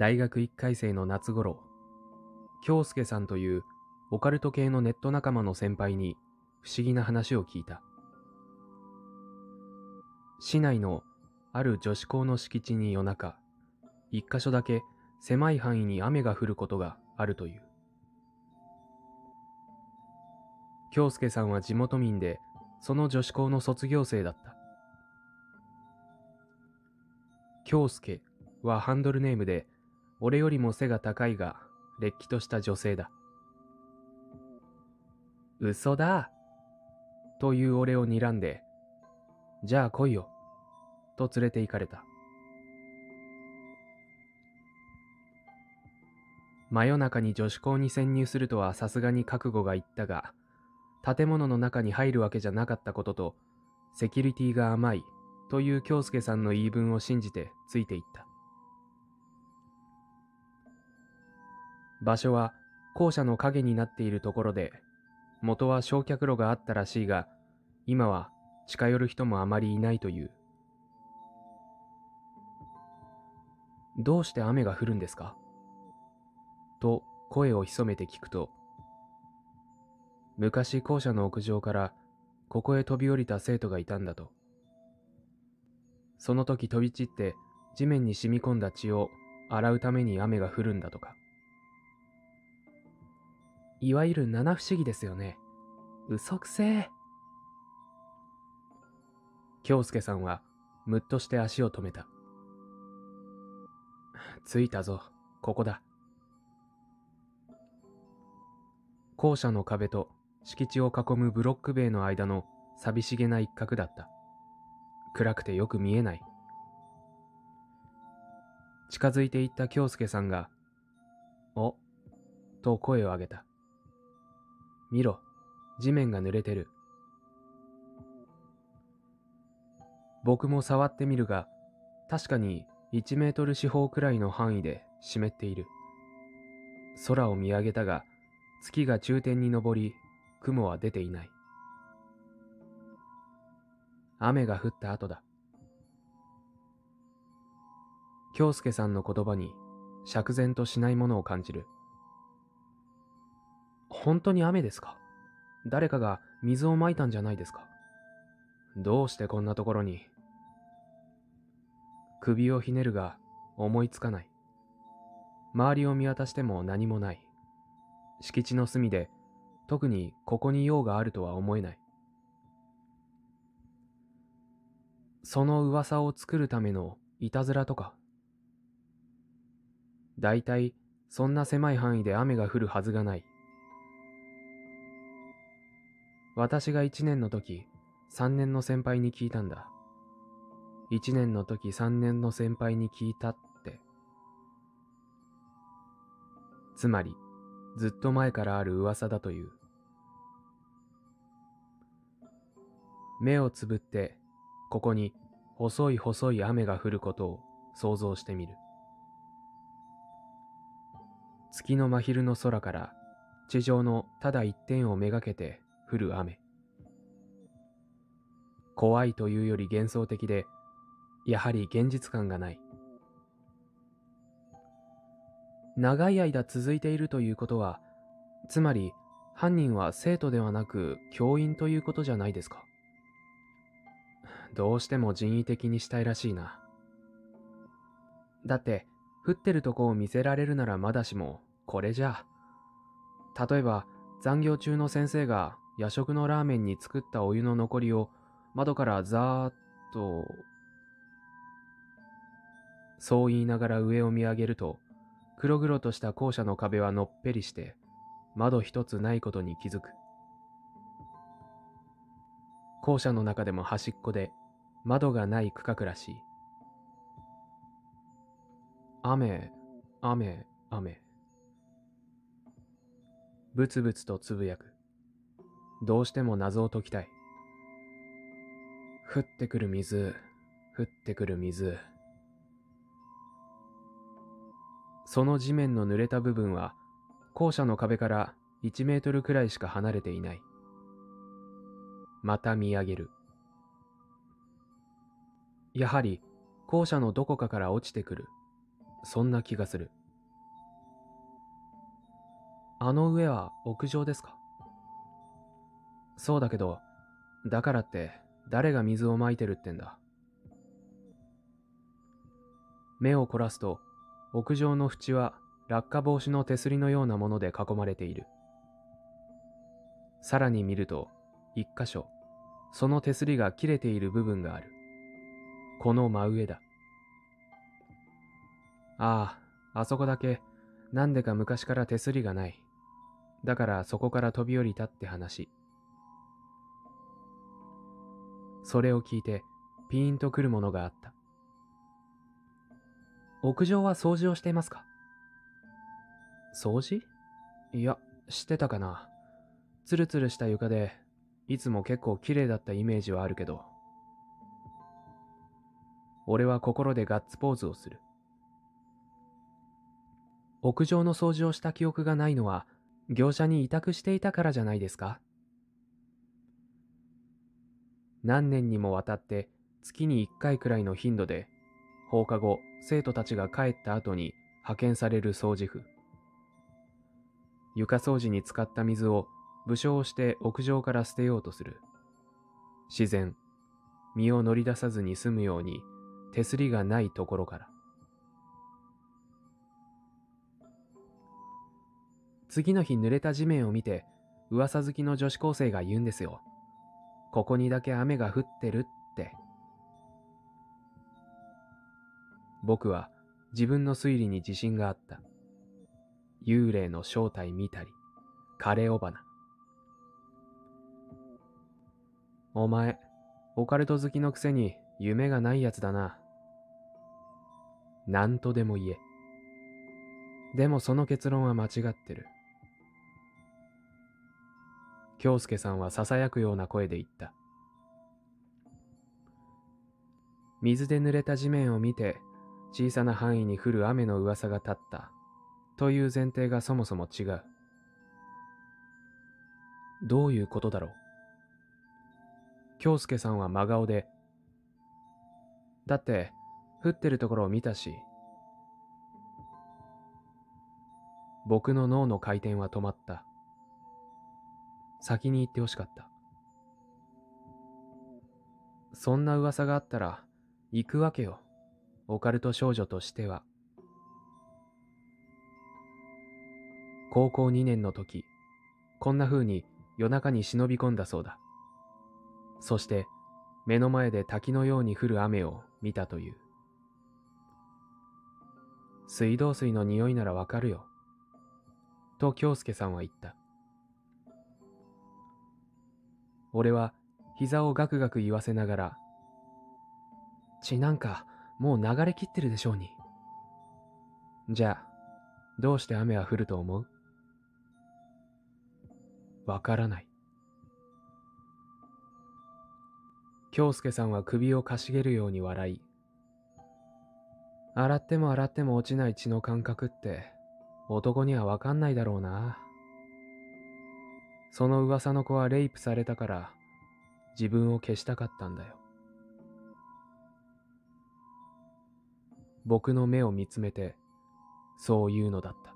大学1回生の夏頃、京介さんというオカルト系のネット仲間の先輩に不思議な話を聞いた。市内のある女子校の敷地に夜中、一箇所だけ狭い範囲に雨が降ることがあるという。京介さんは地元民で、その女子校の卒業生だった。京介はハンドルネームで、俺よりも背が高いが、れっきとした女性だ。嘘だという俺を睨んで、じゃあ来いよ、と連れて行かれた。真夜中に女子校に潜入するとはさすがに覚悟がいったが、建物の中に入るわけじゃなかったことと、セキュリティが甘いという京介さんの言い分を信じてついていった。場所は校舎の影になっているところで、元は焼却炉があったらしいが、今は近寄る人もあまりいないという。どうして雨が降るんですか？と声を潜めて聞くと、昔校舎の屋上からここへ飛び降りた生徒がいたんだと。その時飛び散って地面に染み込んだ血を洗うために雨が降るんだとか。いわゆる七不思議ですよね。嘘くせえ。京介さんはむっとして足を止めた。着いたぞ、ここだ。校舎の壁と敷地を囲むブロック塀の間の寂しげな一角だった。暗くてよく見えない。近づいていった京介さんが、お、と声を上げた。見ろ、地面が濡れてる。僕も触ってみるが、確かに1メートル四方くらいの範囲で湿っている。空を見上げたが、月が中天に昇り、雲は出ていない。雨が降った後だ。京介さんの言葉に釈然としないものを感じる。本当に雨ですか？誰かが水をまいたんじゃないですか？どうしてこんなところに？首をひねるが思いつかない。周りを見渡しても何もない。敷地の隅で特にここに用があるとは思えない。その噂を作るためのいたずらとか。だいたいそんな狭い範囲で雨が降るはずがない。私が1年の時、3年の先輩に聞いたんだ。1年の時3年の先輩に聞いたって。つまり、ずっと前からある噂だという。目をつぶって、ここに細い細い雨が降ることを想像してみる。月の真昼の空から地上のただ一点をめがけて降る雨。怖いというより幻想的で、やはり現実感がない。長い間続いているということは、つまり犯人は生徒ではなく教員ということじゃないですか。どうしても人為的にしたいらしいな。だって、降ってるとこを見せられるならまだしも、これじゃ。例えば、残業中の先生が夜食のラーメンに作ったお湯の残りを窓からザーッと、そう言いながら上を見上げると、黒々とした校舎の壁はのっぺりして、窓一つないことに気づく。校舎の中でも端っこで、窓がない区画らしい。雨、雨、雨。ぶつぶつとつぶやく。どうしても謎を解きたい。降ってくる水、降ってくる水。その地面の濡れた部分は、校舎の壁から1メートルくらいしか離れていない。また見上げる。やはり校舎のどこかから落ちてくるそんな気がする。あの上は屋上ですか？そうだけど、だからって誰が水をまいてるってんだ？目を凝らすと、屋上の縁は落下防止の手すりのようなもので囲まれている。さらに見ると、一箇所、その手すりが切れている部分がある。この真上だ。ああ、あそこだけ、なんでか昔から手すりがない。だからそこから飛び降りたって話。それを聞いて、ピーンとくるものがあった。屋上は掃除をしていますか？掃除？いや、してたかな。ツルツルした床で、いつも結構綺麗だったイメージはあるけど。俺は心でガッツポーズをする。屋上の掃除をした記憶がないのは、業者に委託していたからじゃないですか？何年にもわたって月に1回くらいの頻度で放課後生徒たちが帰った後に派遣される掃除婦。床掃除に使った水を武将して屋上から捨てようとする。自然身を乗り出さずに済むように手すりがないところから。次の日濡れた地面を見て噂好きの女子高生が言うんですよ。ここにだけ雨が降ってるって僕は自分の推理に自信があった。幽霊の正体見たり、枯れ尾花。お前、オカルト好きのくせに夢がないやつだな。何とでも言え。でもその結論は間違ってる。京介さんは囁くような声で言った。水で濡れた地面を見て小さな範囲に降る雨の噂が立ったという前提がそもそも違う。どういうことだろう？京介さんは真顔で、だって、降ってるところを見たし、僕の脳の回転は止まった。先に行ってほしかった。そんな噂があったら、行くわけよ。オカルト少女としては。高校2年の時、こんな風に夜中に忍び込んだそうだ。そして目の前で滝のように降る雨を見たという。水道水の匂いならわかるよ。と京介さんは言った。俺は膝をガクガク言わせながら、血なんかもう流れきってるでしょうに。じゃあ、どうして雨は降ると思うわからない。京介さんは首をかしげるように笑い、洗っても洗っても落ちない血の感覚って男にはわかんないだろうな。その噂の子はレイプされたから自分を消したかったんだよ。僕の目を見つめてそう言うのだった